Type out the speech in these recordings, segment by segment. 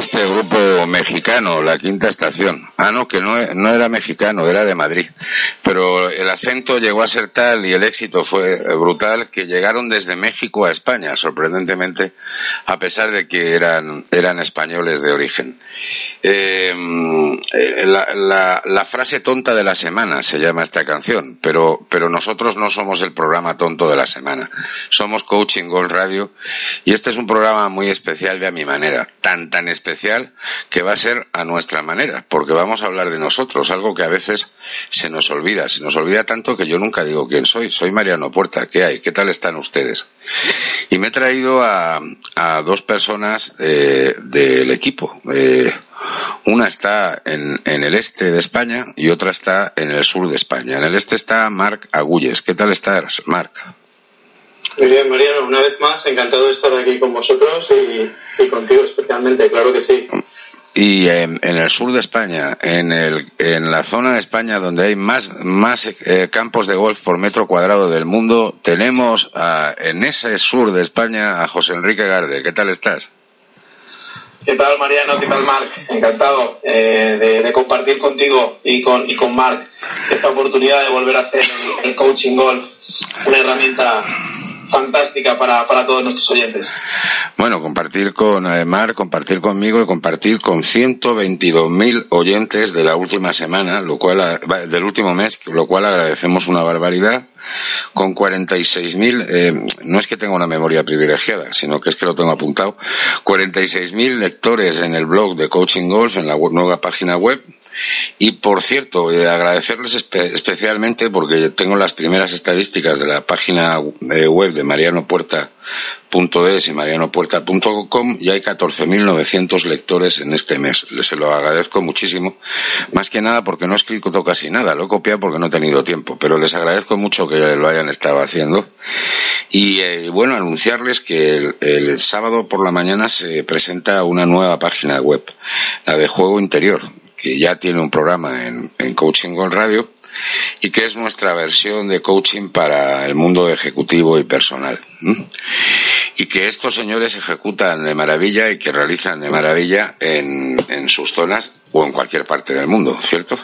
este grupo mexicano, La Quinta Estación. Ah, no, que no, era mexicano, era de Madrid. Pero el acento llegó a ser tal y el éxito fue brutal que llegaron desde México a España, sorprendentemente, a pesar de que eran, españoles de origen. Eh, la frase tonta de la semana se llama esta canción, pero, pero nosotros no somos el programa tonto de la semana. Somos Coaching Gold Radio y este es un programa muy especial de a mi manera, tan tan especial que va a ser a nuestra manera, porque vamos a hablar de nosotros, algo que a veces se nos olvida, se nos olvida tanto que yo nunca digo quién soy, soy Mariano Puerta, ¿qué hay? ¿Qué tal están ustedes? Y me he traído a, a dos personas eh, del equipo. Eh, una está en, en el este de España y otra está en el sur de España. En el este está Marc Agulles. ¿Qué tal estás, Marc? Muy bien, Mariano, una vez más, encantado de estar aquí con vosotros y, y contigo especialmente, claro que sí. Y en, en el sur de España, en, el, en la zona de España donde hay más, más eh, campos de golf por metro cuadrado del mundo, tenemos a- en ese sur de España a José Enrique Garde. ¿Qué tal estás? ¿Qué tal, Mariano? ¿Qué tal, Marc? Encantado eh, de, de compartir contigo y con, y con Marc esta oportunidad de volver a hacer el, el coaching golf, una herramienta fantástica para, para todos nuestros oyentes. Bueno, compartir con eh, Mar, compartir conmigo y compartir con 122.000 oyentes de la última semana, lo cual, va, del último mes, lo cual agradecemos una barbaridad. Con 46.000, eh, no es que tenga una memoria privilegiada, sino que es que lo tengo apuntado. 46.000 lectores en el blog de Coaching Golf, en la nueva página web. Y por cierto, eh, agradecerles espe- especialmente porque tengo las primeras estadísticas de la página eh, web de marianopuerta.es y marianopuerta.com y hay 14.900 lectores en este mes. Les se lo agradezco muchísimo. Más que nada porque no he escrito casi nada, lo he copiado porque no he tenido tiempo, pero les agradezco mucho que lo hayan estado haciendo. Y eh, bueno, anunciarles que el, sábado por la mañana se presenta una nueva página web, la de Juego Interior, que ya tiene un programa en, en Coaching Gold Radio y que es nuestra versión de coaching para el mundo ejecutivo y personal. Y que estos señores ejecutan de maravilla y que realizan de maravilla en, en sus zonas o en cualquier parte del mundo, ¿cierto?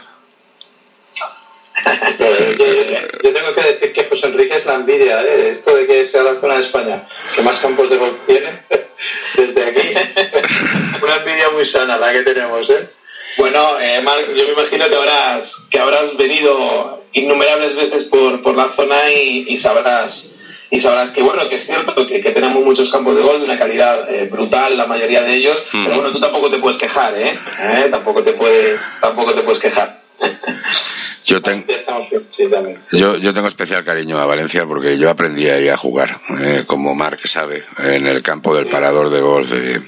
Yo, yo- yo tengo que decir que José Enrique es la envidia, ¿eh? Esto de que sea la zona de España que más campos de golf tiene desde aquí. Una envidia muy sana la que tenemos, ¿eh? Bueno, eh, Marc, yo me imagino que habrás, que habrás venido innumerables veces por, por la zona y, y sabrás y sabrás que bueno que es cierto que, que tenemos muchos campos de golf de una calidad eh, brutal la mayoría de ellos Mm. pero bueno tú tampoco te puedes quejar eh, ¿Eh? tampoco te puedes tampoco te puedes quejar Yo, ten- Ya estamos bien, sí, también. yo, yo tengo especial cariño a Valencia porque yo aprendí ahí a jugar, eh, como Marc sabe, en el campo del parador de golf de,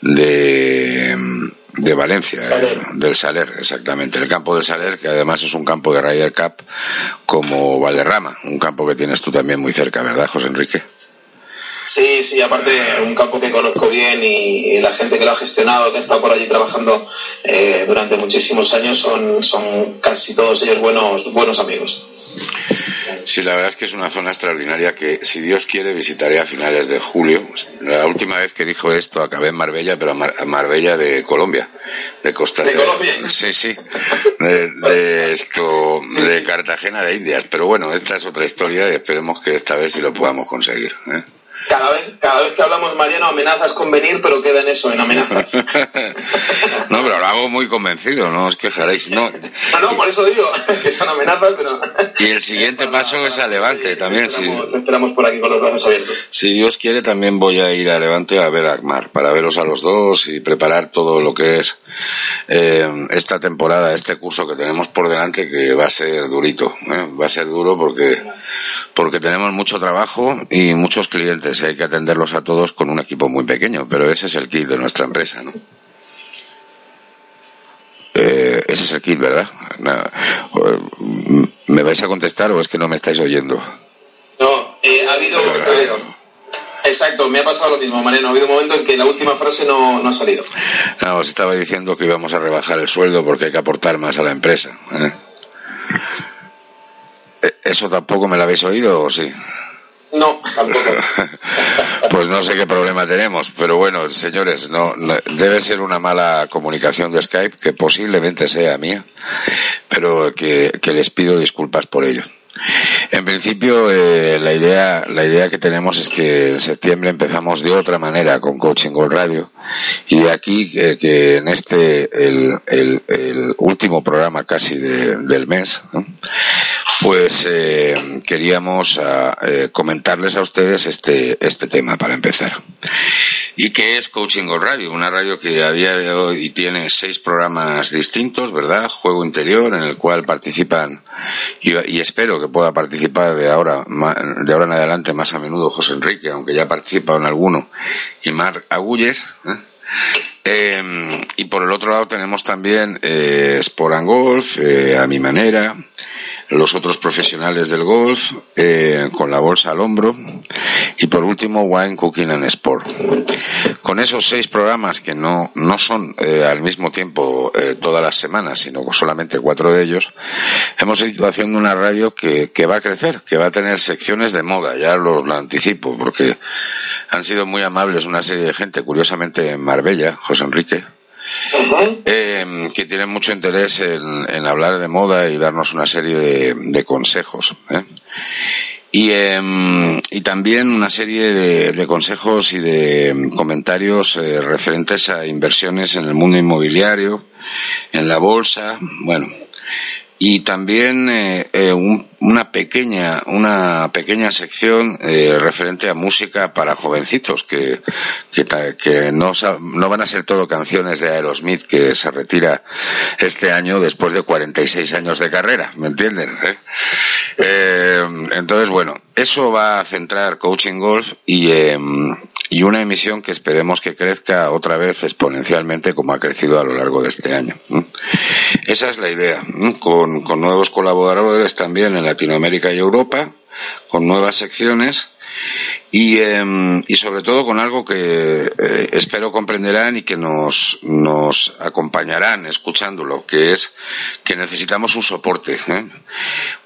de, de Valencia, eh, del Saler, exactamente. El campo del Saler, que además es un campo de Ryder Cup como Valderrama, un campo que tienes tú también muy cerca, ¿verdad, José Enrique? Sí, sí, aparte un campo que conozco bien y, y la gente que lo ha gestionado, que ha estado por allí trabajando eh, durante muchísimos años, son, son casi todos ellos buenos, buenos amigos. Sí, la verdad es que es una zona extraordinaria que, si Dios quiere, visitaré a finales de julio. La última vez que dijo esto acabé en Marbella, pero a Marbella de Colombia, de Costa de Colombia. Sí, sí, de, esto, de Cartagena de Indias. Pero bueno, esta es otra historia y esperemos que esta vez sí lo podamos conseguir. ¿eh? Cada vez, cada vez que hablamos, Mariano, amenazas con venir, pero queda en eso, en amenazas. no, pero lo hago muy convencido, no os quejaréis. No, ah, no por eso digo que son amenazas, pero. y el siguiente paso es a Levante también. si, esperamos por aquí con los brazos abiertos. Si Dios quiere, también voy a ir a Levante a ver a Agmar, para veros a los dos y preparar todo lo que es eh, esta temporada, este curso que tenemos por delante, que va a ser durito. ¿eh? Va a ser duro porque, porque tenemos mucho trabajo y muchos clientes hay que atenderlos a todos con un equipo muy pequeño, pero ese es el kit de nuestra empresa, ¿no? Eh, ese es el kit, ¿verdad? ¿Me vais a contestar o es que no me estáis oyendo? No, eh, ha habido... Exacto, me ha pasado lo mismo, Mariano. Ha habido un momento en que la última frase no, no ha salido. No, os estaba diciendo que íbamos a rebajar el sueldo porque hay que aportar más a la empresa. ¿eh? ¿Eso tampoco me lo habéis oído o sí? No, tampoco. pues no sé qué problema tenemos, pero bueno, señores, no, debe ser una mala comunicación de Skype, que posiblemente sea mía, pero que, les pido disculpas por ello. En principio, eh, la idea, la idea que tenemos es que en septiembre empezamos de otra manera con Coaching Gold Radio y de aquí que, en este el, el, último programa casi del mes, pues eh, queríamos ah, eh, comentarles a ustedes este, este tema para empezar. ¿Y qué es Coaching Gold Radio? Una radio que a día de hoy tiene seis programas distintos, ¿verdad? Juego interior, en el cual participan, y, espero que pueda participar de ahora, de ahora en adelante más a menudo José Enrique, aunque ya ha participado en alguno, y Marc Agulles. ¿eh? Em, y por el otro lado tenemos también eh, Sport and Golf, a mi manera, los otros profesionales del golf eh, con la bolsa al hombro y por último Wine Cooking and Sport. Con esos seis programas que no, no son eh, al mismo tiempo eh, todas las semanas, sino solamente cuatro de ellos, hemos ido haciendo una radio que, que va a crecer, que va a tener secciones de moda, ya lo, lo anticipo, porque han sido muy amables una serie de gente, curiosamente en Marbella, José Enrique, eh, que tienen mucho interés en, hablar de moda y darnos una serie de, consejos. ¿eh? Em, y, también una serie de, consejos y de comentarios eh, referentes a inversiones en el mundo inmobiliario, en la bolsa, bueno, y también eh, eh, una pequeña una pequeña sección eh, referente a música para jovencitos que que, no, no van a ser todo canciones de Aerosmith que se retira este año después de 46 años de carrera ¿me entienden? entonces bueno eso va a centrar Coaching Golf y em, y una emisión que esperemos que crezca otra vez exponencialmente como ha crecido a lo largo de este año. Esa es la idea, con, con nuevos colaboradores también en Latinoamérica y Europa, con nuevas secciones y, em, y sobre todo con algo que eh, espero comprenderán y que nos, nos acompañarán escuchándolo, que es que necesitamos un soporte. ¿eh?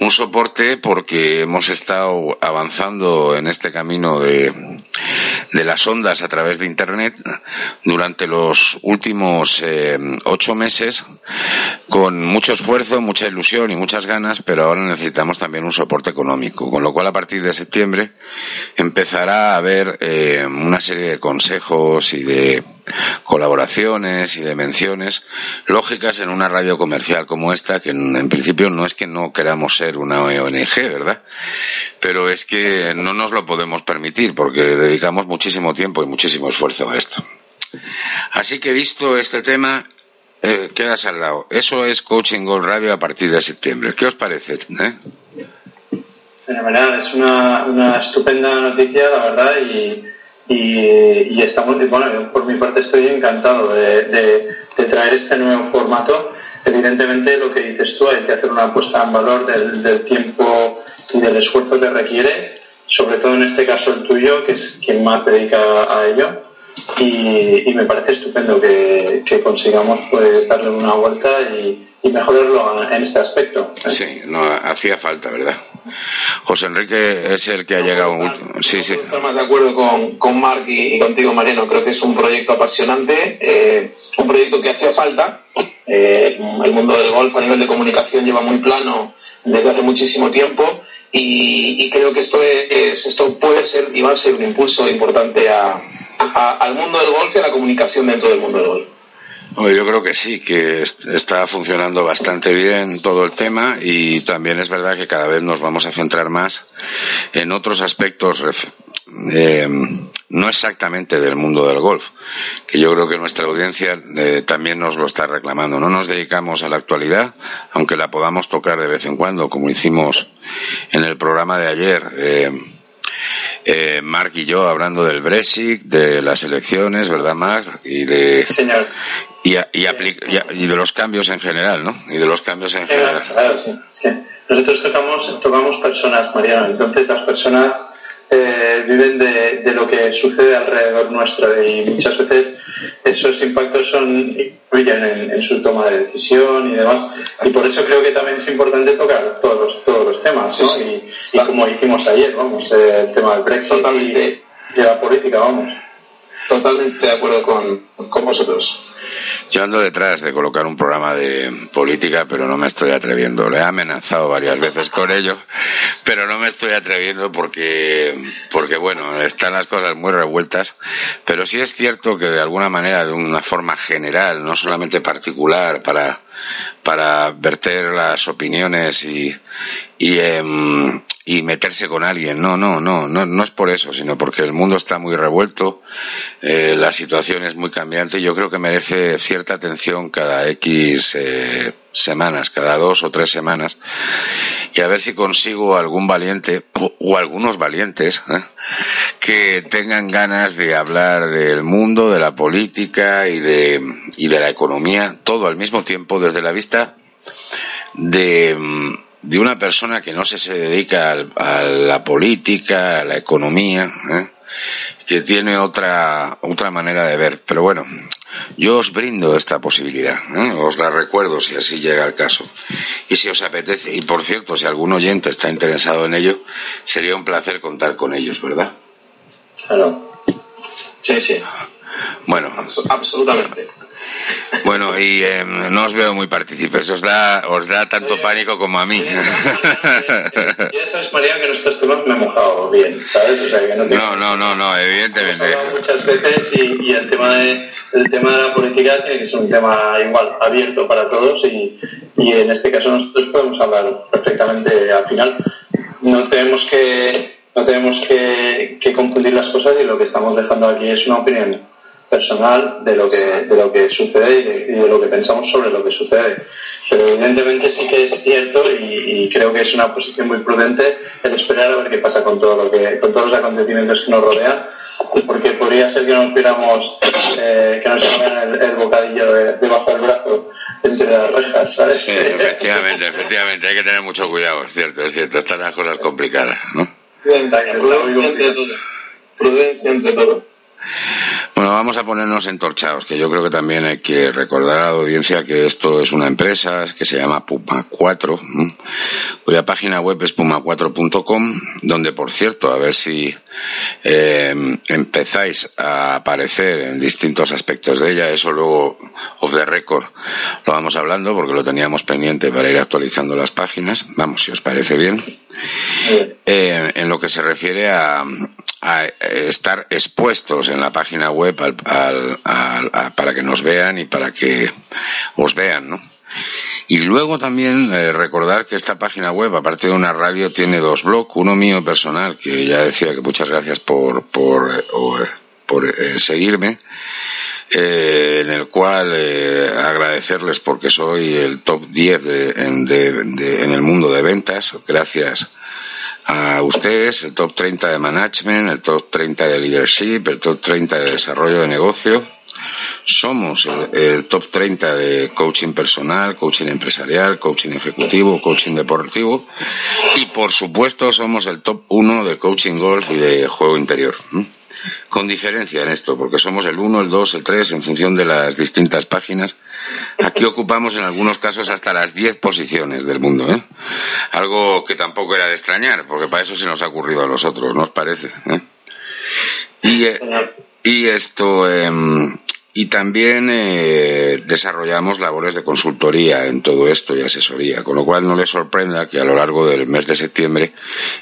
Un soporte porque hemos estado avanzando en este camino de, de las ondas a través de Internet durante los últimos eh, ocho meses con mucho esfuerzo, mucha ilusión y muchas ganas, pero ahora necesitamos también un soporte económico, con lo cual a partir de septiembre empezará a haber eh, una serie de consejos y de colaboraciones y de menciones lógicas en una radio comercial como esta, que en, principio no es que no queramos ser una ONG, ¿verdad? Pero es que no nos lo podemos permitir porque dedicamos muchísimo tiempo y muchísimo esfuerzo a esto. Así que visto este tema, eh, quedas al lado. Eso es Coaching Gold Radio a partir de septiembre. ¿Qué os parece? Eh? Fenomenal, es una, una estupenda noticia, la verdad, y, y, estamos, bueno, yo por mi parte estoy encantado de, traer este nuevo formato. Evidentemente, lo que dices tú, hay que hacer una apuesta en valor del, tiempo y del esfuerzo que requiere, sobre todo en este caso el tuyo, que es quien más dedica a ello. y, me parece estupendo que, consigamos pues darle una vuelta y, mejorarlo en este aspecto. Sí, no hacía falta, ¿verdad? José Enrique es el que ha llegado. Sí, sí. Estoy más de acuerdo con, con Marc y, contigo, Mariano. Creo que es un proyecto apasionante, eh, un proyecto que hacía falta. Eh, el mundo del golf a nivel de comunicación lleva muy plano desde hace muchísimo tiempo y, creo que esto es, esto puede ser y va a ser un impulso importante al mundo del golf y a la comunicación dentro del mundo del golf. Yo creo que sí, que está funcionando bastante bien todo el tema y también es verdad que cada vez nos vamos a centrar más en otros aspectos eh, no exactamente del mundo del golf, que yo creo que nuestra audiencia eh, también nos lo está reclamando. No nos dedicamos a la actualidad, aunque la podamos tocar de vez en cuando, como hicimos en el programa de ayer. Eh, eh, Mark y yo hablando del Brexit, de las elecciones, ¿verdad, Mark? Y de, Y, y, de los cambios en general, ¿no? Y de los cambios en general. Claro, sí. nosotros tocamos, tocamos personas, Mariano. Entonces las personas eh, viven de, de, lo que sucede alrededor nuestro y muchas veces esos impactos son influyen en, su toma de decisión y demás. Y por eso creo que también es importante tocar todos los, todos los temas y, como hicimos ayer vamos eh, el tema del Brexit Totalmente. y, la política vamos Totalmente de acuerdo con, con vosotros. Yo ando detrás de colocar un programa de política, pero no me estoy atreviendo. Le he amenazado varias veces con ello, pero no me estoy atreviendo porque, porque bueno, están las cosas muy revueltas. Pero sí es cierto que de alguna manera, de una forma general, no solamente particular, para, para verter las opiniones y, y, em, y meterse con alguien. No, no, no, no, no es por eso, sino porque el mundo está muy revuelto, eh, la situación es muy cambiante yo creo que merece cierta atención cada X eh, semanas, cada dos o tres semanas, y a ver si consigo algún valiente o, algunos valientes ¿eh? que tengan ganas de hablar del mundo, de la política y de, y de la economía, todo al mismo tiempo desde la vista de de una persona que no se, se dedica a la política, a la economía, ¿eh? que tiene otra, otra manera de ver. Pero bueno, yo os brindo esta posibilidad, ¿eh? os la recuerdo si así llega el caso. Y si os apetece, y por cierto, si algún oyente está interesado en ello, sería un placer contar con ellos, ¿verdad? Claro. Sí, sí. Bueno. Absolutamente. Bueno, y eh, no os veo muy partícipes, os da, os da tanto pánico como a mí. Ya sabes, María, que nuestros temas me he mojado bien, ¿sabes? O sea, que no, no, no, no, no, evidentemente. muchas veces y, el, tema de, el tema de la política tiene que ser un tema igual, abierto para todos y, y en este caso nosotros podemos hablar perfectamente al final. No tenemos que, no tenemos que, que confundir las cosas y lo que estamos dejando aquí es una opinión personal de lo que, de lo que sucede y de, lo que pensamos sobre lo que sucede. Pero evidentemente sí que es cierto y, creo que es una posición muy prudente el esperar a ver qué pasa con todo lo que, con todos los acontecimientos que nos rodean, porque podría ser que nos viéramos, eh, que nos llevaran el, bocadillo debajo del brazo entre las rejas, ¿sabes? Sí, efectivamente, efectivamente, hay que tener mucho cuidado, es cierto, es cierto, están las cosas complicadas, ¿no? Prudencia entre todo. Prudencia entre todo. Bueno, vamos a ponernos entorchados, que yo creo que también hay que recordar a la audiencia que esto es una empresa que se llama Puma 4, cuya página web es puma4.com, donde, por cierto, a ver si eh, empezáis a aparecer en distintos aspectos de ella, eso luego, off the record, lo vamos hablando porque lo teníamos pendiente para ir actualizando las páginas. Vamos, si os parece bien. Eh, en lo que se refiere a, a estar expuestos en la página web para que nos vean y para que os vean, ¿no? Y luego también eh, recordar que esta página web, aparte de una radio, tiene dos blogs. Uno mío personal, que ya decía que muchas gracias por, por, eh, por eh, seguirme. en el cual agradecerles porque soy el top 10 en el mundo de ventas, gracias a ustedes, el top 30 de management, el top 30 de leadership, el top 30 de desarrollo de negocio. Somos el, top 30 de coaching personal, coaching empresarial, coaching ejecutivo, coaching deportivo y por supuesto somos el top 1 de coaching golf y de juego interior. Con diferencia en esto, porque somos el 1, el 2, el 3 en función de las distintas páginas. Aquí ocupamos en algunos casos hasta las 10 posiciones del mundo, ¿eh? Algo que tampoco era de extrañar, porque para eso se nos ha ocurrido a los otros, ¿no os parece? ¿Eh? Y, eh, y esto, eh, y también eh, desarrollamos labores de consultoría en todo esto y asesoría, con lo cual no les sorprenda que a lo largo del mes de septiembre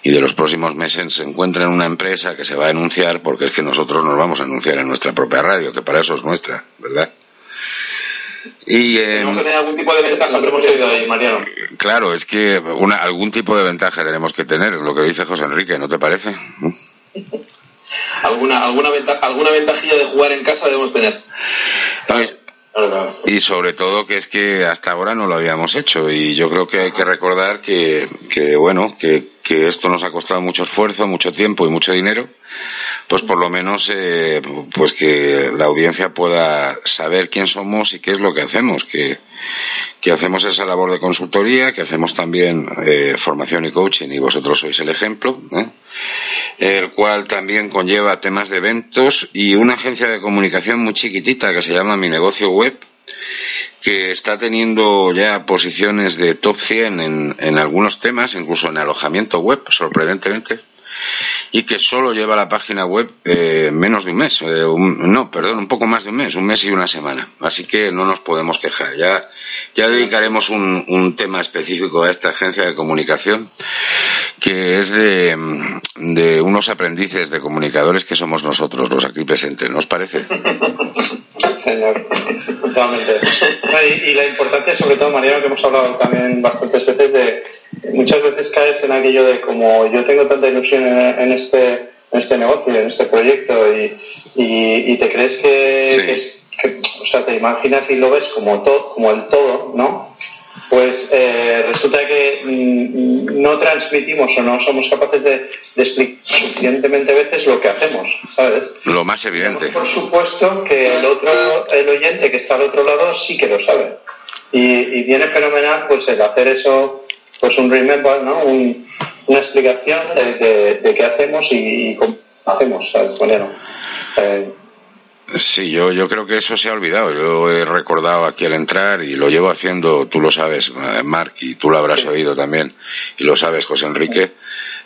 y de los próximos meses se encuentren una empresa que se va a anunciar, porque es que nosotros nos vamos a anunciar en nuestra propia radio, que para eso es nuestra, ¿verdad? Y, eh, tenemos que tener algún tipo de ventaja, hemos ahí, Mariano. Claro, es que una, algún tipo de ventaja tenemos que tener, lo que dice José Enrique, ¿no te parece? alguna, alguna, alguna ventajilla de jugar en casa debemos tener. Y sobre todo que es que hasta ahora no lo habíamos hecho. Y yo creo que hay que recordar que, que bueno, que, que esto nos ha costado mucho esfuerzo, mucho tiempo y mucho dinero, pues por lo menos eh, pues que la audiencia pueda saber quién somos y qué es lo que hacemos, que, que hacemos esa labor de consultoría, que hacemos también eh, formación y coaching y vosotros sois el ejemplo, ¿eh? el cual también conlleva temas de eventos y una agencia de comunicación muy chiquitita que se llama Mi Negocio Web, que está teniendo ya posiciones de top 100 en, en algunos temas, incluso en alojamiento web, sorprendentemente y que solo lleva la página web eh, menos de un mes, eh, no, perdón, un poco más de un mes, un mes y una semana. Así que no nos podemos quejar. Ya, ya dedicaremos un, un tema específico a esta agencia de comunicación que es de, de unos aprendices de comunicadores que somos nosotros, los aquí presentes. ¿No os parece? Genial, totalmente. Y, y la importancia, sobre todo, Mariano, que hemos hablado también bastantes veces de muchas veces caes en aquello de como yo tengo tanta ilusión en, este, en este negocio, en este proyecto y, y, te crees que, o sea, te imaginas y lo ves como, todo, como el todo, ¿no? Pues eh, resulta que mm, no transmitimos o no somos capaces de, explicar suficientemente veces lo que hacemos, ¿sabes? Lo más evidente. por supuesto que el otro, el oyente que está al otro lado sí que lo sabe. Y, y viene fenomenal pues el hacer eso pues un remember, ¿no? una explicación de, qué hacemos y, cómo hacemos, ¿sabes? Bueno, eh, Sí, yo, yo creo que eso se ha olvidado. Yo he recordado aquí al entrar y lo llevo haciendo, tú lo sabes, eh, Mark, y tú lo habrás oído también, y lo sabes, José Enrique.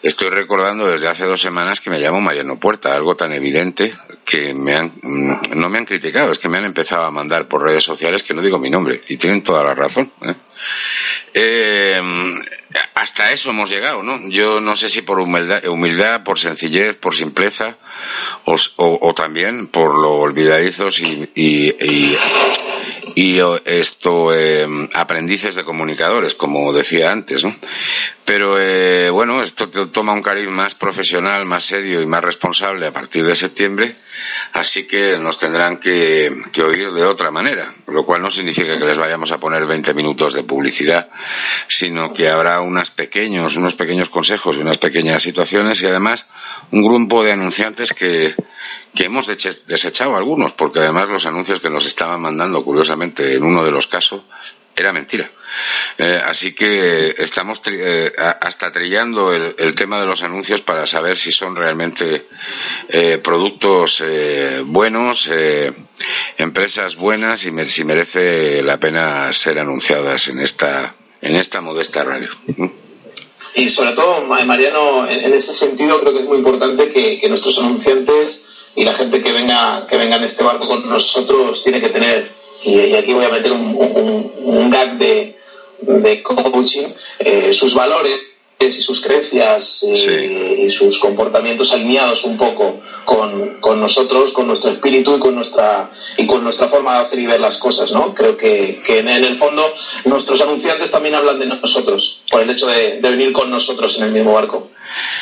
Estoy recordando desde hace dos semanas que me llamo Mariano Puerta, algo tan evidente que me han, mm, no me han criticado, es que me han empezado a mandar por redes sociales que no digo mi nombre, y tienen toda la razón. ¿eh? Eh, hasta eso hemos llegado, ¿no? Yo no sé si por humildad, humildad por sencillez, por simpleza, o, también por lo olvidadizos y, y, y, esto eh, aprendices de comunicadores, como decía antes, ¿no? Pero eh, bueno, esto toma un cariz más profesional, más serio y más responsable a partir de septiembre, así que nos tendrán que, que oír de otra manera, lo cual no significa que les vayamos a poner 20 minutos de publicidad, sino que habrá unos pequeños, unos pequeños consejos y unas pequeñas situaciones y además un grupo de anunciantes que, que hemos desechado algunos, porque además los anuncios que nos estaban mandando, curiosamente, en uno de los casos, era mentira. Eh, así que estamos eh, hasta trillando el, tema de los anuncios para saber si son realmente eh, productos buenos, empresas buenas y si merece la pena ser anunciadas en esta, en esta modesta radio. Y sobre todo, Mariano, en, ese sentido creo que es muy importante que nuestros anunciantes y la gente que venga, que venga en este barco con nosotros tiene que tener, y, aquí voy a meter un, un, gag de, de coaching, eh, sus valores y sus creencias eh, y sus comportamientos alineados un poco con, con, nosotros, con nuestro espíritu y con nuestra y con nuestra forma de hacer y ver las cosas, ¿no? Creo que, que en, el fondo nuestros anunciantes también hablan de nosotros por el hecho de, de venir con nosotros en el mismo barco.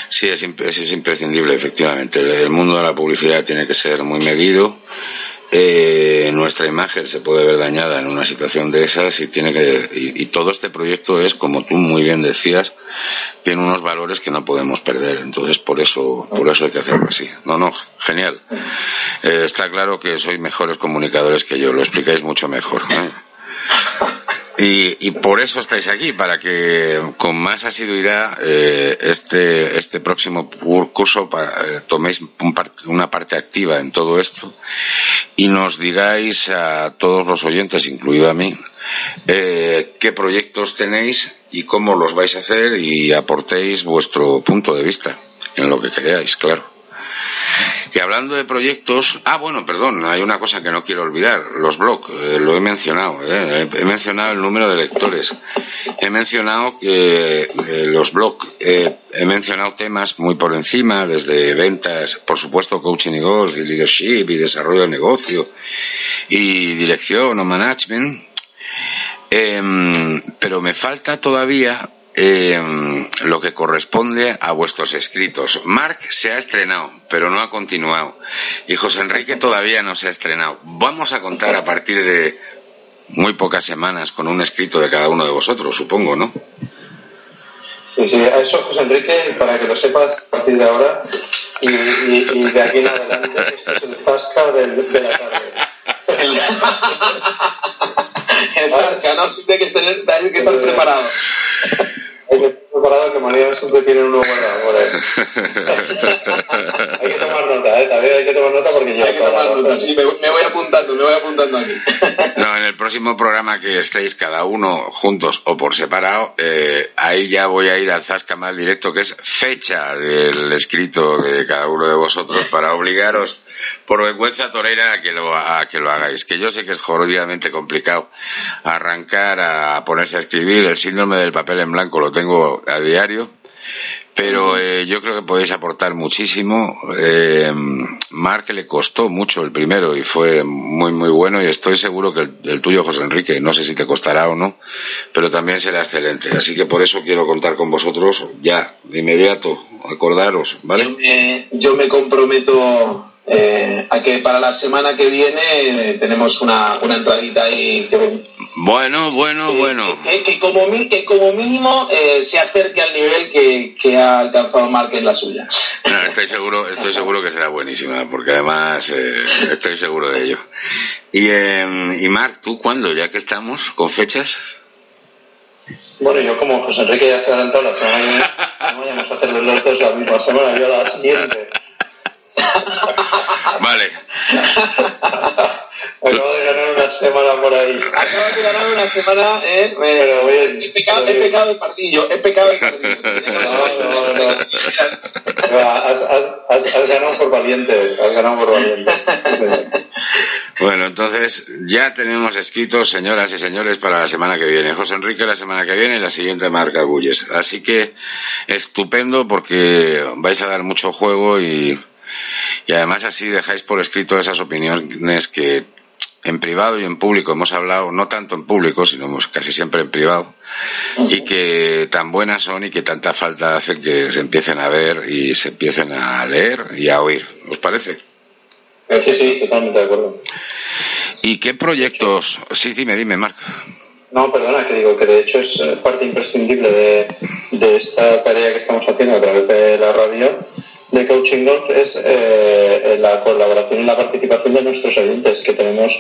Sí, es, es imprescindible, efectivamente. El mundo de la publicidad tiene que ser muy medido. Eh, nuestra imagen se puede ver dañada en una situación de esas y tiene que y, todo este proyecto es como tú muy bien decías tiene unos valores que no podemos perder entonces por eso por eso hay que hacerlo así no no genial eh, está claro que sois mejores comunicadores que yo lo explicáis mucho mejor ¿eh? Y, por eso estáis aquí, para que con más asiduidad eh, este, este próximo curso eh, toméis una parte activa en todo esto y nos digáis a todos los oyentes, incluido a mí, eh, qué proyectos tenéis y cómo los vais a hacer y aportéis vuestro punto de vista en lo que creáis, claro. Y hablando de proyectos, ah, bueno, perdón, hay una cosa que no quiero olvidar, los blogs, eh, lo he mencionado, eh, he mencionado el número de lectores, he mencionado que eh, los blogs, he mencionado temas muy por encima, desde ventas, por supuesto, coaching y golf, y leadership, y desarrollo de negocio, y dirección o management, em, pero me falta todavía eh, lo que corresponde a vuestros escritos. Mark se ha estrenado, pero no ha continuado. Y José Enrique todavía no se ha estrenado. Vamos a contar a partir de muy pocas semanas con un escrito de cada uno de vosotros, supongo, ¿no? Sí, sí, a eso, José Enrique, para que lo sepas a partir de ahora y, de aquí en adelante, esto es el Fasca de la tarde. el Fasca, ¿no? Tiene que, tener. Hay que estar preparado que María siempre tiene uno guardado por ahí. hay que tomar nota, ¿eh? También hay que tomar nota porque yo... Hay que tomar nota, sí, me, voy apuntando, me voy apuntando aquí. no, en el próximo programa que estéis cada uno juntos o por separado, eh, ahí ya voy a ir al Zasca más directo, que es fecha del escrito de cada uno de vosotros para obligaros por vergüenza torera a que lo, a que lo hagáis. Que yo sé que es jodidamente complicado arrancar a ponerse a escribir. El síndrome del papel en blanco lo tengo a diario. Pero eh, yo creo que podéis aportar muchísimo. Eh, Mark le costó mucho el primero y fue muy, muy bueno. Y estoy seguro que el, tuyo, José Enrique, no sé si te costará o no, pero también será excelente. Así que por eso quiero contar con vosotros ya, de inmediato. Acordaros, ¿vale? yo me comprometo eh, a que para la semana que viene eh, tenemos una, una entradita ahí. Que, bueno, bueno, bueno. Que, como, que como mínimo eh, se acerque al nivel que, que ha alcanzado Mark en la suya. estoy seguro, estoy seguro que será porque además estoy seguro de ello. Y, y Marc, ¿tú cuándo? Ya que estamos con fechas. Bueno, yo como José Enrique ya se ha adelantado la semana que viene, no vayamos a hacer los dos la misma semana, yo la siguiente. Vale. Acabo de ganar una semana por ahí. Acabo de ganar una semana, ¿eh? Pero bien. He pecado, he pecado de pardillo, he pecado de pardillo. No, no, no. Has, has, has, ganado por valiente, has ganado por valiente. Bueno, entonces ya tenemos escritos, señoras y señores, para la semana que viene. José Enrique la semana que viene y la siguiente marca Gulles. Así que estupendo porque vais a dar mucho juego y y además así dejáis por escrito esas opiniones que en privado y en público hemos hablado, no tanto en público, sino casi siempre en privado, y que tan buenas son y que tanta falta hace que se empiecen a ver y se empiecen a leer y a oír. ¿Os parece? Sí, sí, totalmente de acuerdo. ¿Y qué proyectos? Sí, dime, dime, Marc. No, perdona, que digo que de hecho es eh, parte imprescindible de, de esta tarea que estamos haciendo a través de la radio de Coaching Golf es eh, la colaboración y la participación de nuestros oyentes, que tenemos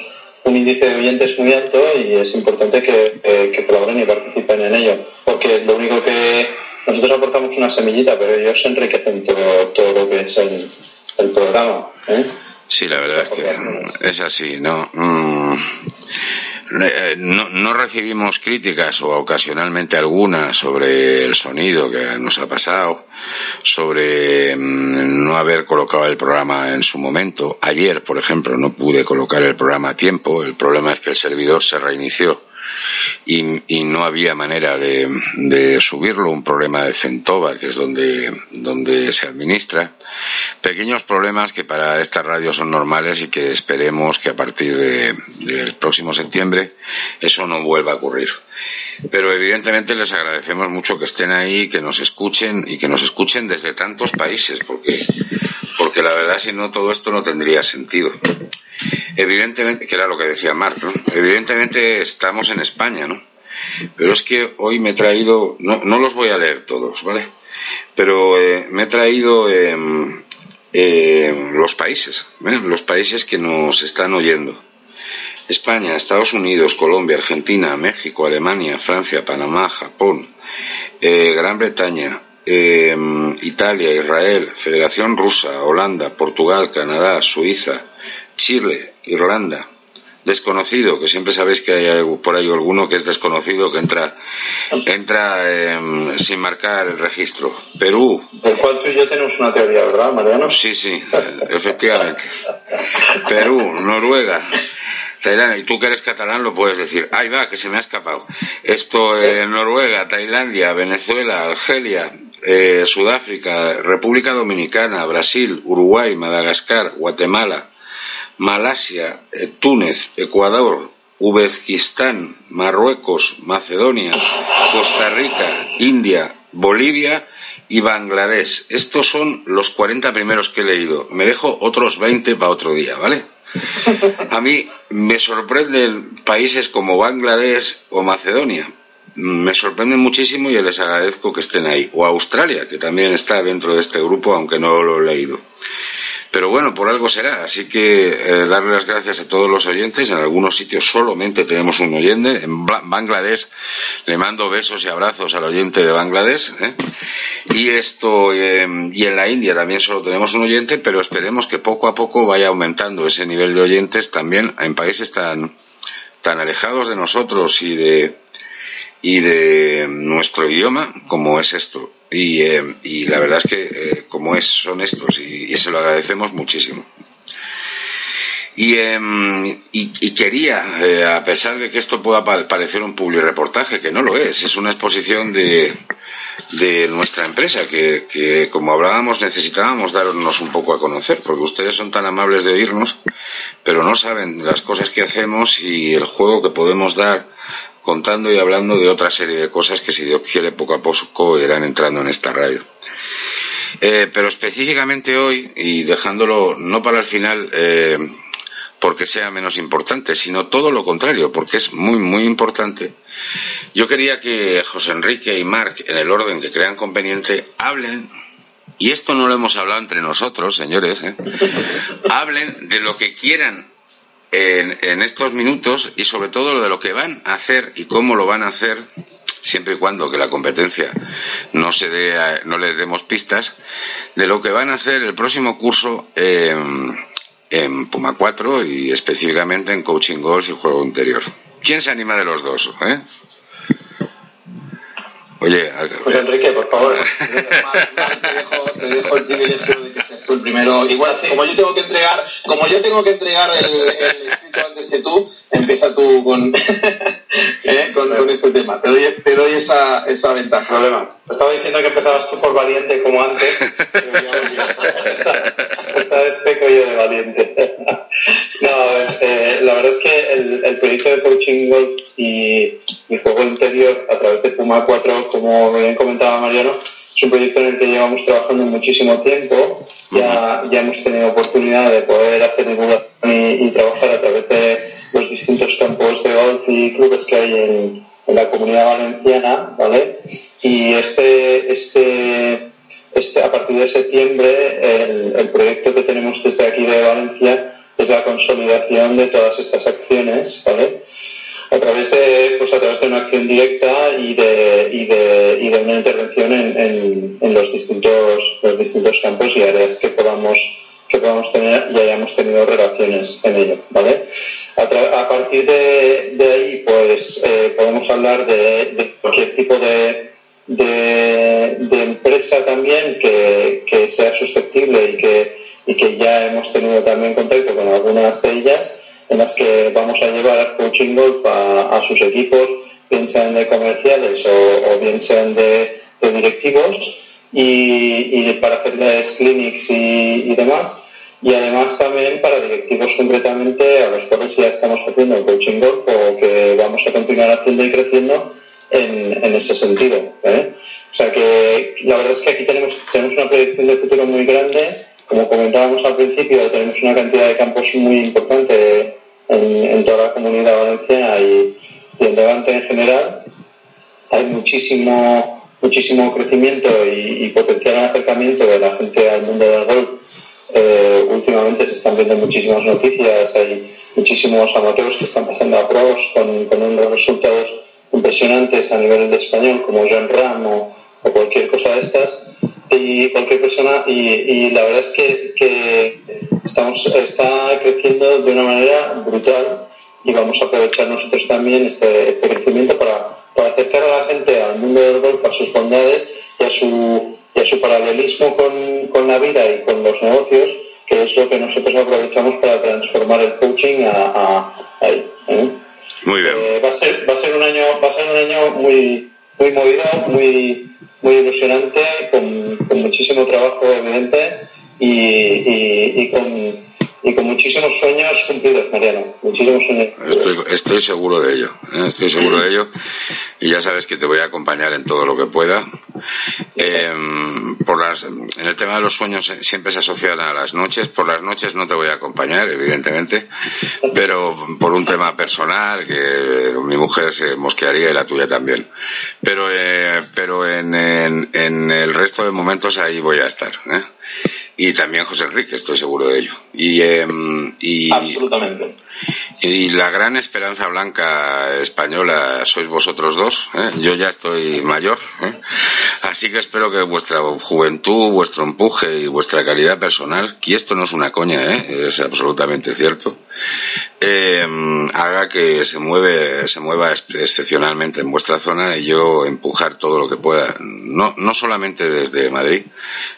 un índice de oyentes muy alto y es importante que, eh, colaboren y participen en ello, porque lo único que nosotros aportamos una semillita, pero ellos enriquecen todo, todo lo que es el, el programa. ¿eh? Sí, la verdad es que es así, ¿no? Mm. Eh, no, no, recibimos críticas o ocasionalmente algunas sobre el sonido que nos ha pasado, sobre mm, no haber colocado el programa en su momento. Ayer, por ejemplo, no pude colocar el programa a tiempo. El problema es que el servidor se reinició y, no había manera de, subirlo, un problema de Centova, que es donde, donde se administra. Pequeños problemas que para esta radio son normales y que esperemos que a partir del próximo septiembre eso no vuelva a ocurrir. Pero evidentemente les agradecemos mucho que estén ahí, que nos escuchen y que nos escuchen desde tantos países, porque, porque la verdad si no todo esto no tendría sentido. Evidentemente, que era lo que decía Marc, ¿no? Evidentemente estamos en España, ¿no? Pero es que hoy me he traído, no, no los voy a leer todos, ¿vale? Pero eh, me he traído em, em, los países, ¿eh? los países que nos están oyendo. España, Estados Unidos, Colombia, Argentina, México, Alemania, Francia, Panamá, Japón, eh, Gran Bretaña, eh, Italia, Israel, Federación Rusa, Holanda, Portugal, Canadá, Suiza, Chile, Irlanda, desconocido, que siempre sabéis que hay por ahí alguno que es desconocido, que entra, entra em, sin marcar el registro. Perú. Del cual tú y yo tenemos una teoría, ¿verdad, Mariano? Sí, sí, efectivamente. Perú, Noruega. Tailandia, y tú que eres catalán lo puedes decir. Ahí va, que se me ha escapado. Esto, eh, Noruega, Tailandia, Venezuela, Argelia, eh, Sudáfrica, República Dominicana, Brasil, Uruguay, Madagascar, Guatemala, Malasia, eh, Túnez, Ecuador, Uzbekistán, Marruecos, Macedonia, Costa Rica, India, Bolivia y Bangladesh. Estos son los 40 primeros que he leído. Me dejo otros 20 para otro día, ¿vale? A mí me sorprenden países como Bangladesh o Macedonia. Me sorprenden muchísimo y les agradezco que estén ahí. O Australia, que también está dentro de este grupo, aunque no lo he leído. Pero bueno, por algo será. Así que eh, darle las gracias a todos los oyentes. En algunos sitios solamente tenemos un oyente. En Bangladesh le mando besos y abrazos al oyente de Bangladesh. ¿eh? Y esto em, y en la India también solo tenemos un oyente, pero esperemos que poco a poco vaya aumentando ese nivel de oyentes también en países tan tan alejados de nosotros y de y de nuestro idioma como es esto. Y, eh, y la verdad es que eh, como es, son estos y, se lo agradecemos muchísimo. Y, em, y, quería, eh, a pesar de que esto pueda parecer un reportaje, que no lo es, es una exposición de, de nuestra empresa, que, que, como hablábamos necesitábamos darnos un poco a conocer, porque ustedes son tan amables de oírnos, pero no saben las cosas que hacemos y el juego que podemos dar contando y hablando de otra serie de cosas que si Dios quiere poco a poco irán entrando en esta radio. Eh, pero específicamente hoy, y dejándolo no para el final eh, porque sea menos importante, sino todo lo contrario, porque es muy, muy importante, yo quería que José Enrique y Marc, en el orden que crean conveniente, hablen, y esto no lo hemos hablado entre nosotros, señores, ¿eh? hablen de lo que quieran en, estos minutos y sobre todo lo de lo que van a hacer y cómo lo van a hacer siempre y cuando que la competencia no se dé no les demos pistas de lo que van a hacer el próximo curso en, en Puma 4 y específicamente en coaching golf y juego interior. ¿Quién se anima de los dos? Eh? Oye, pues Enrique, por favor. te, dejo, el privilegio de que seas tú el primero. Igual, como yo tengo que entregar, como yo tengo que entregar el, escrito antes que tú, empieza tú con, ¿eh? con, este tema. Te doy, te doy esa, esa ventaja. Problema. Estaba diciendo que empezabas tú por valiente como antes. esta, vez peco yo de valiente. no, eh, la verdad es que el, el proyecto de coaching golf y mi juego interior a través de Puma 4 como bien comentaba Mariano, es un proyecto en el que llevamos trabajando muchísimo tiempo. Ya, ya hemos tenido oportunidad de poder hacer divulgación y, trabajar a través de los distintos campos de golf y clubes que hay en, la comunidad valenciana, ¿vale? Y este, este, este, a partir de septiembre, el, el proyecto que tenemos desde aquí de Valencia es la consolidación de todas estas acciones, ¿vale? a través de pues a través de una acción directa y de, y de, y de una intervención en, en, los distintos los distintos campos y áreas que podamos que podamos tener y hayamos tenido relaciones en ello vale a, partir de, de, ahí pues eh, podemos hablar de, cualquier tipo de, de, empresa también que, que sea susceptible y que y que ya hemos tenido también contacto con algunas de ellas en las que vamos a llevar coaching golf a, sus equipos, bien sean de comerciales o, bien sean de, directivos, y, para hacerles clinics y, demás. Y además también para directivos concretamente a los cuales ya estamos haciendo coaching golf o que vamos a continuar haciendo y creciendo en, ese sentido. ¿eh? O sea que la verdad es que aquí tenemos, tenemos una proyección de futuro muy grande. Como comentábamos al principio, tenemos una cantidad de campos muy importante en, toda la comunidad valenciana y, en Levante en general. Hay muchísimo, muchísimo crecimiento y, potencial acercamiento de la gente al mundo del golf. Eh, últimamente se están viendo muchísimas noticias, hay, muchísimos amateurs que están pasando a pros con, con unos resultados impresionantes a nivel de español, como John Ram o, cualquier cosa de estas, y cualquier persona, y, la verdad es que, estamos, está creciendo de una manera brutal y vamos a aprovechar nosotros también este, este crecimiento para, para acercar a la gente al mundo del golf, a sus bondades y a su, y a su paralelismo con, con la vida y con los negocios, que es lo que nosotros aprovechamos para transformar el coaching a. ¿eh? Muy bien. Eh, va, a ser, va a ser un año, va a ser un año muy, muy movido, muy, muy ilusionante, con, con muchísimo trabajo evidente y, y, y con y con muchísimos sueños cumplidos, Mariano. Muchísimos sueños. Estoy, estoy seguro de ello. ¿eh? Estoy seguro de ello. Y ya sabes que te voy a acompañar en todo lo que pueda. Eh, por las, en el tema de los sueños siempre se asocian a las noches. Por las noches no te voy a acompañar, evidentemente. Pero por un tema personal, que mi mujer se mosquearía y la tuya también. Pero, eh, pero en, en, en, el resto de momentos ahí voy a estar. ¿eh? Y también José Enrique, estoy seguro de ello. Y, eh, y, Absolutamente. Y la gran esperanza blanca española sois vosotros dos. ¿eh? Yo ya estoy mayor. ¿eh? Así que espero que vuestra juventud, vuestro empuje y vuestra calidad personal, y esto no es una coña, ¿eh? es absolutamente cierto, haga que se, mueve, se mueva excepcionalmente en vuestra zona y yo empujar todo lo que pueda. No, no solamente desde Madrid,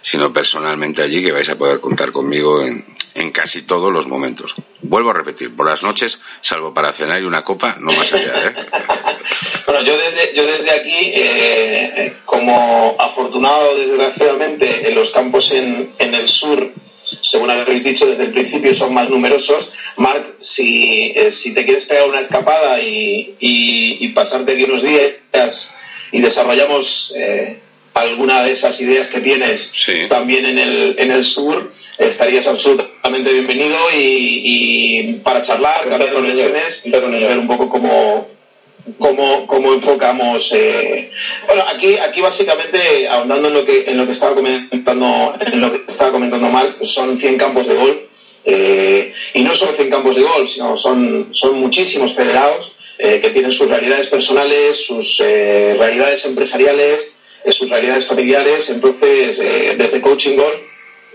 sino personalmente allí, que vais a poder contar conmigo en, en casi todos los momentos. Vuelvo a repetir, por las noches, salvo para cenar y una copa, no más allá. ¿eh? bueno, yo desde, yo desde aquí, eh, como afortunado, desgraciadamente, en los campos en, en el sur, según habéis dicho desde el principio, son más numerosos. Marc, si, eh, si te quieres pegar una escapada y, y, y pasarte aquí unos días y desarrollamos eh, alguna de esas ideas que tienes Sí. también en el, en el sur, estarías absolutamente bienvenido y, y para charlar, cambiar conexiones y ver un poco cómo, cómo, cómo enfocamos. eh, Bueno, aquí, aquí básicamente, ahondando en lo que, en lo que estaba comentando, en lo que estaba comentando Marc, son 100 campos de golf. eh, y no solo 100 campos de golf, sino son, son muchísimos federados eh, que tienen sus realidades personales, sus eh, realidades empresariales, eh, sus realidades familiares. Entonces, eh, desde Coaching Golf,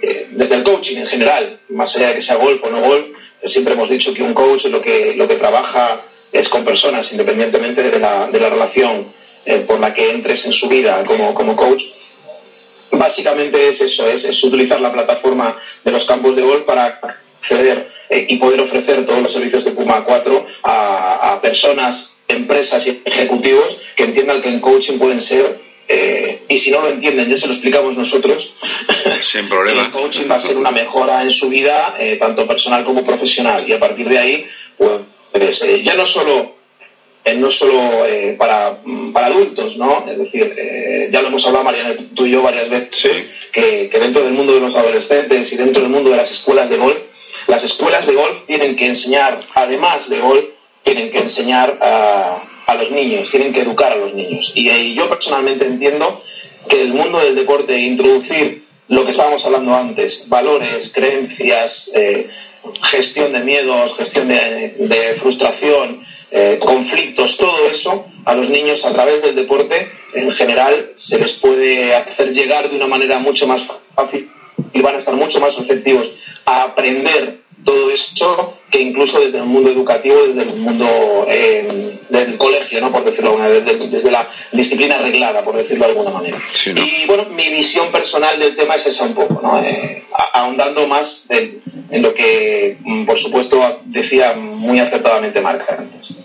eh, desde el coaching en general, más allá de que sea golf o no golf, eh, siempre hemos dicho que un coach lo que, lo que trabaja es con personas, independientemente de la, de la relación eh, por la que entres en su vida como, como coach. Básicamente es eso, es, es utilizar la plataforma de los campos de golf para acceder eh, y poder ofrecer todos los servicios de Puma 4 a, a personas, empresas y ejecutivos que entiendan que en coaching pueden ser, eh, y si no lo entienden, ya se lo explicamos nosotros, Sin problema. el coaching va a ser una mejora en su vida, eh, tanto personal como profesional. Y a partir de ahí, pues eh, ya no solo, eh, no solo eh, para, para adultos, ¿no? Es decir, eh, ya lo hemos hablado, Mariana, tú y yo varias veces, Sí. que, que dentro del mundo de los adolescentes y dentro del mundo de las escuelas de golf, las escuelas de golf tienen que enseñar, además de golf, tienen que enseñar a, a los niños, tienen que educar a los niños. Y, eh, yo personalmente entiendo que el mundo del deporte, introducir lo que estábamos hablando antes, valores, creencias, eh, gestión de miedos, gestión de, frustración, eh, conflictos, todo eso a los niños a través del deporte en general se les puede hacer llegar de una manera mucho más fácil y van a estar mucho más receptivos a aprender todo eso que incluso desde el mundo educativo, desde el mundo eh, del colegio, ¿no? por decirlo de alguna manera, desde, desde la disciplina arreglada, por decirlo de alguna manera. Sí, ¿no? Y bueno, mi visión personal del tema es esa un poco, ¿no? Eh, ahondando más en, en lo que, mm, por supuesto, decía muy acertadamente Marc antes.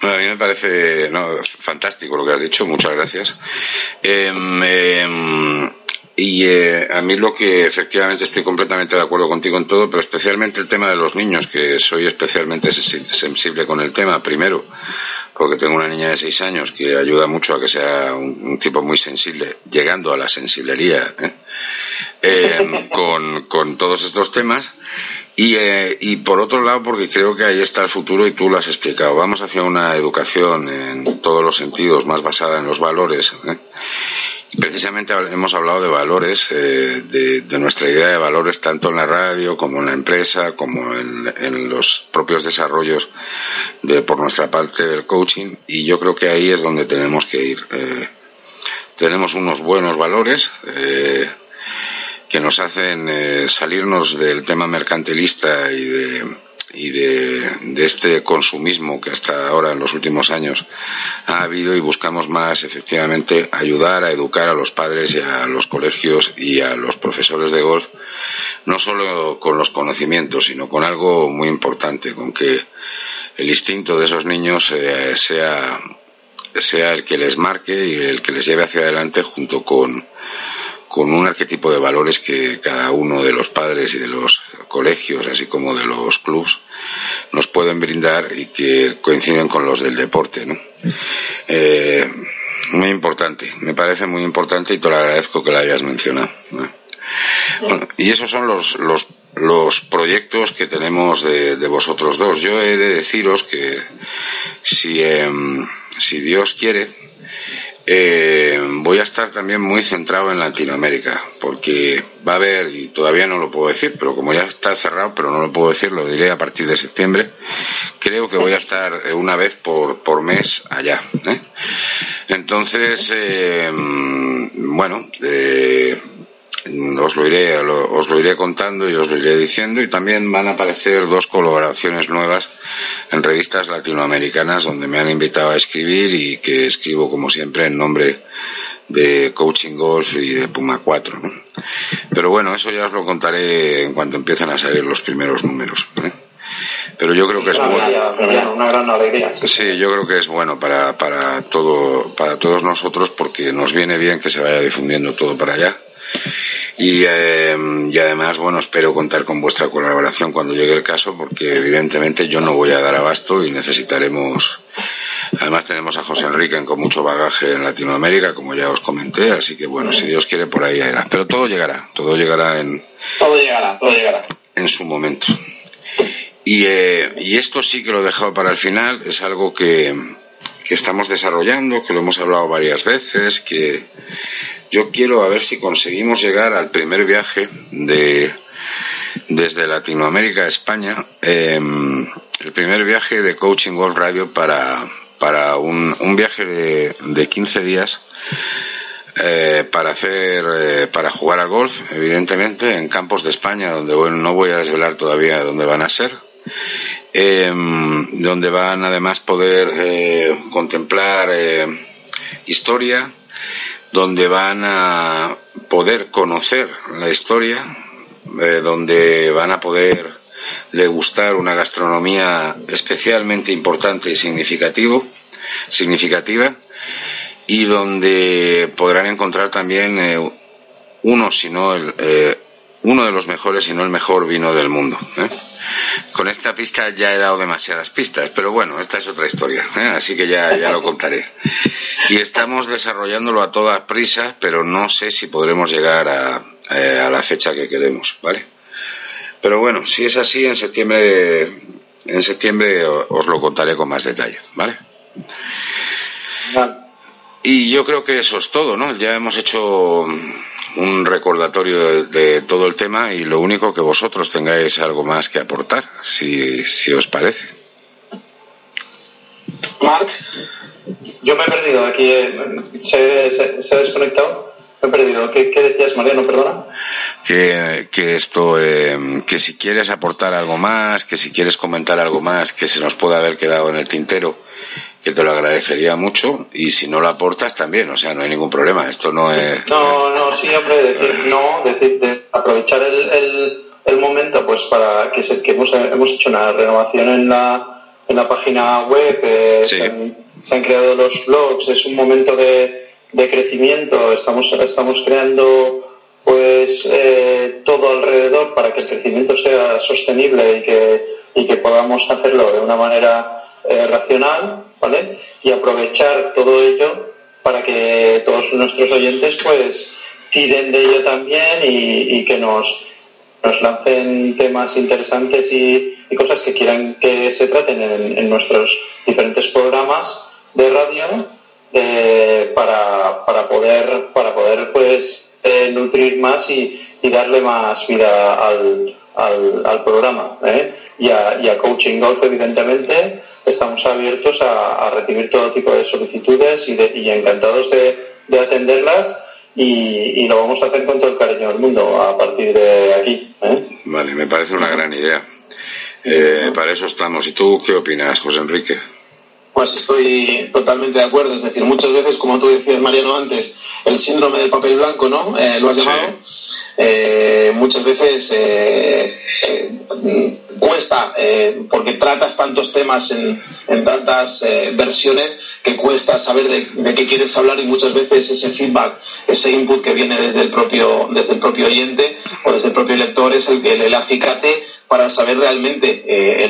Bueno, a mí me parece no, fantástico lo que has dicho, muchas gracias. Em, em, y eh, a mí lo que efectivamente estoy completamente de acuerdo contigo en todo, pero especialmente el tema de los niños, que soy especialmente sensi- sensible con el tema, primero, porque tengo una niña de seis años que ayuda mucho a que sea un, un tipo muy sensible, llegando a la sensiblería, ¿eh? Em, con, con todos estos temas. Y, eh, y por otro lado, porque creo que ahí está el futuro y tú lo has explicado. Vamos hacia una educación en todos los sentidos más basada en los valores. ¿eh? Precisamente hemos hablado de valores, eh, de, nuestra idea de valores tanto en la radio como en la empresa, como en, los propios desarrollos de, por nuestra parte del coaching y yo creo que ahí es donde tenemos que ir. Eh, tenemos unos buenos valores eh, que nos hacen salirnos del tema mercantilista y de y de, este consumismo que hasta ahora en los últimos años ha habido y buscamos más efectivamente ayudar a educar a los padres y a los colegios y a los profesores de golf no solo con los conocimientos sino con algo muy importante con que el instinto de esos niños eh, sea sea el que les marque y el que les lleve hacia adelante junto con con un arquetipo de valores que cada uno de los padres y de los colegios, así como de los clubs, nos pueden brindar y que coinciden con los del deporte. ¿no? Eh, muy importante, me parece muy importante y te lo agradezco que lo hayas mencionado. y esos son los, los, los proyectos que tenemos de, vosotros dos. Yo he de deciros que si, em, si Dios quiere, eh, voy a estar también muy centrado en Latinoamérica, porque va a haber, y todavía no lo puedo decir, pero como ya está cerrado, pero no lo puedo decir, lo diré a partir de septiembre, creo que voy a estar eh, una vez por, por mes allá. ¿eh? Entonces, bueno, os lo iré os lo iré contando y os lo iré diciendo. Y también van a aparecer dos colaboraciones nuevas en revistas latinoamericanas donde me han invitado a escribir y que escribo como siempre en nombre de Coaching Golf y de Puma 4 pero bueno eso ya os lo contaré en cuanto empiecen a salir los primeros números ¿eh? pero yo creo que es bueno. una gran alegría. Sí yo creo que es bueno para para todo para todos nosotros porque nos viene bien que se vaya difundiendo todo para allá y, eh, y, además, bueno, espero contar con vuestra colaboración cuando llegue el caso, porque evidentemente yo no voy a dar abasto y necesitaremos. Además, tenemos a José Enrique con mucho bagaje en Latinoamérica, como ya os comenté, así que bueno, si Dios quiere, por ahí irá. Pero todo llegará, todo llegará en. Todo llegará, todo llegará. En su momento. Y, eh, y esto sí que lo he dejado para el final, es algo que, que estamos desarrollando, que lo hemos hablado varias veces, que yo quiero a ver si conseguimos llegar al primer viaje de desde Latinoamérica a España, em, el primer viaje de Coaching World Radio para, para un, un viaje de, de 15 días eh, para hacer eh, para jugar al golf evidentemente en campos de España donde no voy a desvelar todavía dónde van a ser em, donde van además poder eh, contemplar historia donde van a poder conocer la historia, eh, donde van a poder degustar una gastronomía especialmente importante y significativo, significativa y donde podrán encontrar también eh, uno, si no el, eh, uno de los mejores, si no el mejor vino del mundo. ¿eh? Con esta pista ya he dado demasiadas pistas, pero bueno, esta es otra historia, ¿eh? así que ya, ya lo contaré. Y estamos desarrollándolo a toda prisa, pero no sé si podremos llegar a, eh, a la fecha que queremos, ¿vale? Pero bueno, si es así, en septiembre, en septiembre os lo contaré con más detalle, ¿vale? Y yo creo que eso es todo, ¿no? Ya hemos hecho un recordatorio de, todo el tema y lo único que vosotros tengáis algo más que aportar, si, si os parece. Mark, yo me he perdido aquí, eh, se, se, ha desconectado. He perdido. ¿Qué, decías, Mariano? Perdona. Que, que esto, eh, que si quieres aportar algo más, que si quieres comentar algo más que se nos pueda haber quedado en el tintero, que te lo agradecería mucho y si no lo aportas también, o sea, no hay ningún problema, esto no es... No, no, sí, hombre, decir, no, decir, aprovechar el, el, momento pues para que, se, que hemos, hemos hecho una renovación en la, en la página web, eh, se, han, creado los blogs, es un momento de, de crecimiento, estamos, estamos creando pues eh, todo alrededor para que el crecimiento sea sostenible y que, y que podamos hacerlo de una manera eh, racional ¿vale? Y aprovechar todo ello para que todos nuestros oyentes pues tiren de ello también y, que nos, nos lancen temas interesantes y, cosas que quieran que se traten en, nuestros diferentes programas de radio eh, para, para, poder, para poder pues, eh, nutrir más y, darle más vida al, al, programa. ¿eh? Y, a, y, a, Coaching Golf, evidentemente, estamos abiertos a, recibir todo tipo de solicitudes y, y encantados de, de atenderlas. Y, y, lo vamos a hacer con todo el cariño del mundo a partir de aquí. Vale, me parece una gran idea. para eso estamos. ¿Y tú qué opinas, José Enrique? Pues estoy totalmente de acuerdo. Es decir, muchas veces, como tú decías, Mariano, antes, el síndrome del papel blanco, ¿no? Eh, lo has llamado. Eh, muchas veces eh, cuesta, porque tratas tantos temas en, en tantas versiones, que cuesta saber de, qué quieres hablar y muchas veces ese feedback, ese input que viene desde el propio, desde el propio oyente o desde el propio lector es el que le acicate para saber realmente eh,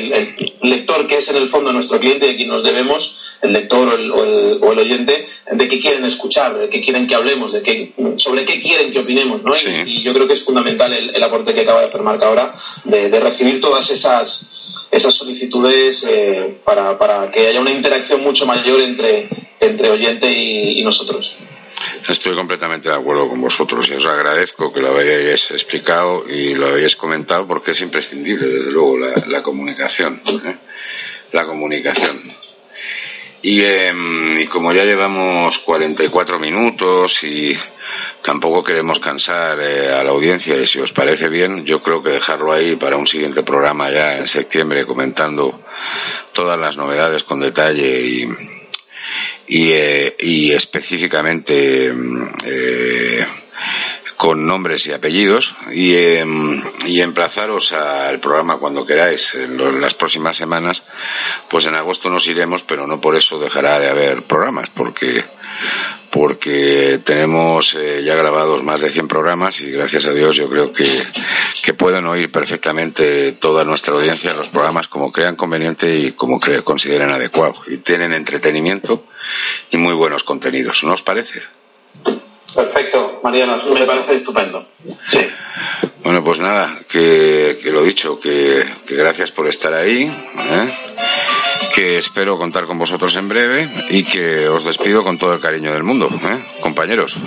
el, lector que es en el fondo nuestro cliente de quien nos debemos, el lector o el, oyente, de qué quieren escuchar, de qué quieren que hablemos, de qué, sobre qué quieren que opinemos. ¿no? Y, yo creo que es fundamental el, aporte que acaba de hacer Marca ahora, de, recibir todas esas, esas solicitudes eh, para, para, que haya una interacción mucho mayor entre, entre oyente y nosotros. Estoy completamente de acuerdo con vosotros y os agradezco que lo hayáis explicado y lo hayáis comentado porque es imprescindible, desde luego, la, comunicación. ¿eh? La comunicación. Em, y, como ya llevamos 44 minutos y tampoco queremos cansar eh, a la audiencia y si os parece bien, yo creo que dejarlo ahí para un siguiente programa ya en septiembre comentando todas las novedades con detalle y, y, eh, y específicamente mm, eh, con nombres y apellidos y, eh, y, emplazaros al programa cuando queráis. En, las próximas semanas pues en agosto nos iremos pero no por eso dejará de haber programas porque porque tenemos eh, ya grabados más de 100 programas y gracias a Dios yo creo que, que pueden oír perfectamente toda nuestra audiencia los programas como crean conveniente y como consideren adecuado. Y tienen entretenimiento y muy buenos contenidos, ¿no os parece? Perfecto, Mariano, me parece estupendo. Sí. Bueno, pues nada, que, que lo dicho, que, que, gracias por estar ahí. ¿eh? Que espero contar con vosotros en breve y que os despido con todo el cariño del mundo, ¿eh? compañeros.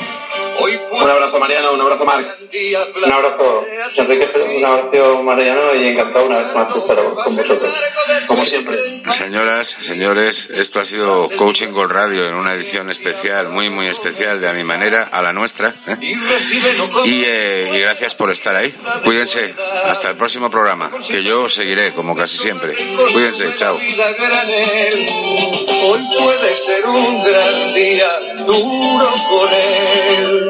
Un abrazo Mariano, un abrazo Marc. Un abrazo Enrique, un abrazo Mariano y encantado una vez más de estar con vosotros, como siempre. Señoras, señores, esto ha sido Coaching Gold Radio en una edición especial, muy muy especial de a mi manera, a la nuestra. ¿eh? Y, eh, y gracias por estar ahí. Cuídense, hasta el próximo programa, que yo seguiré como casi siempre. Cuídense, chao. Hoy puede ser un gran día, duro con él.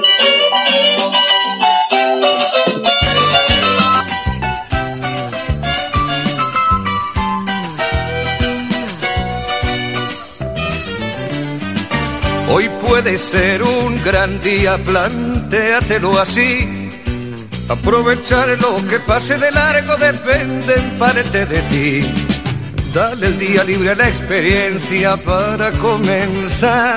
Hoy puede ser un gran día, plantéatelo así. Aprovechar lo que pase de largo depende en parte de ti. Dale el día libre a la experiencia para comenzar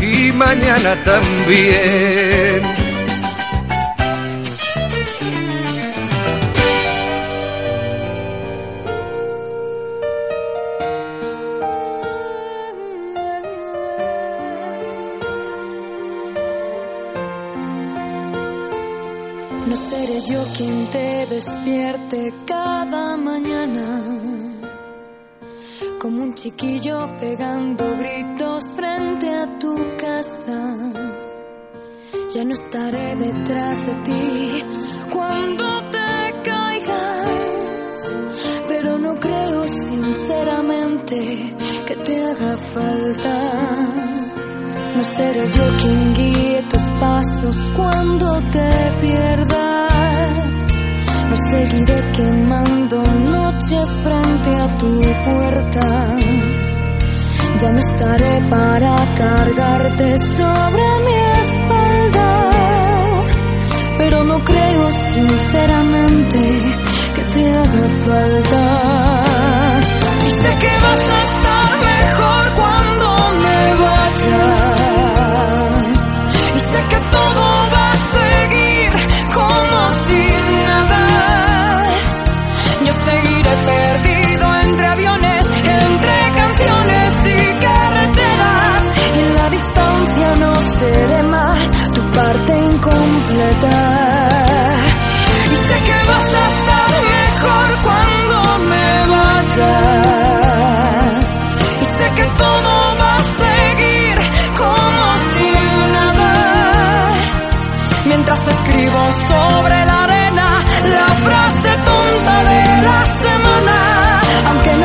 y mañana también. quien te despierte cada mañana. Como un chiquillo pegando gritos frente a tu casa. Ya no estaré detrás de ti cuando te caigas. Pero no creo sinceramente que te haga falta. No seré yo quien guíe tus pasos cuando te pierdas. Seguiré quemando noches frente a tu puerta. Ya no estaré para cargarte sobre mi espalda. Pero no creo sinceramente que te haga falta.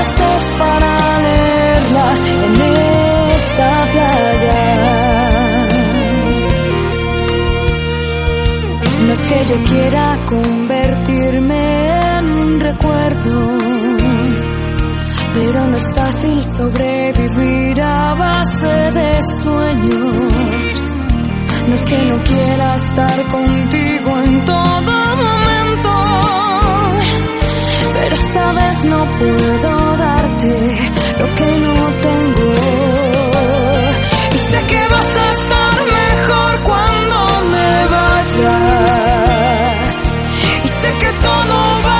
Estés para leerla en esta playa. No es que yo quiera convertirme en un recuerdo, pero no es fácil sobrevivir a base de sueños. No es que no quiera estar contigo no puedo darte lo que no tengo. Y sé que vas a estar mejor cuando me vaya. Y sé que todo va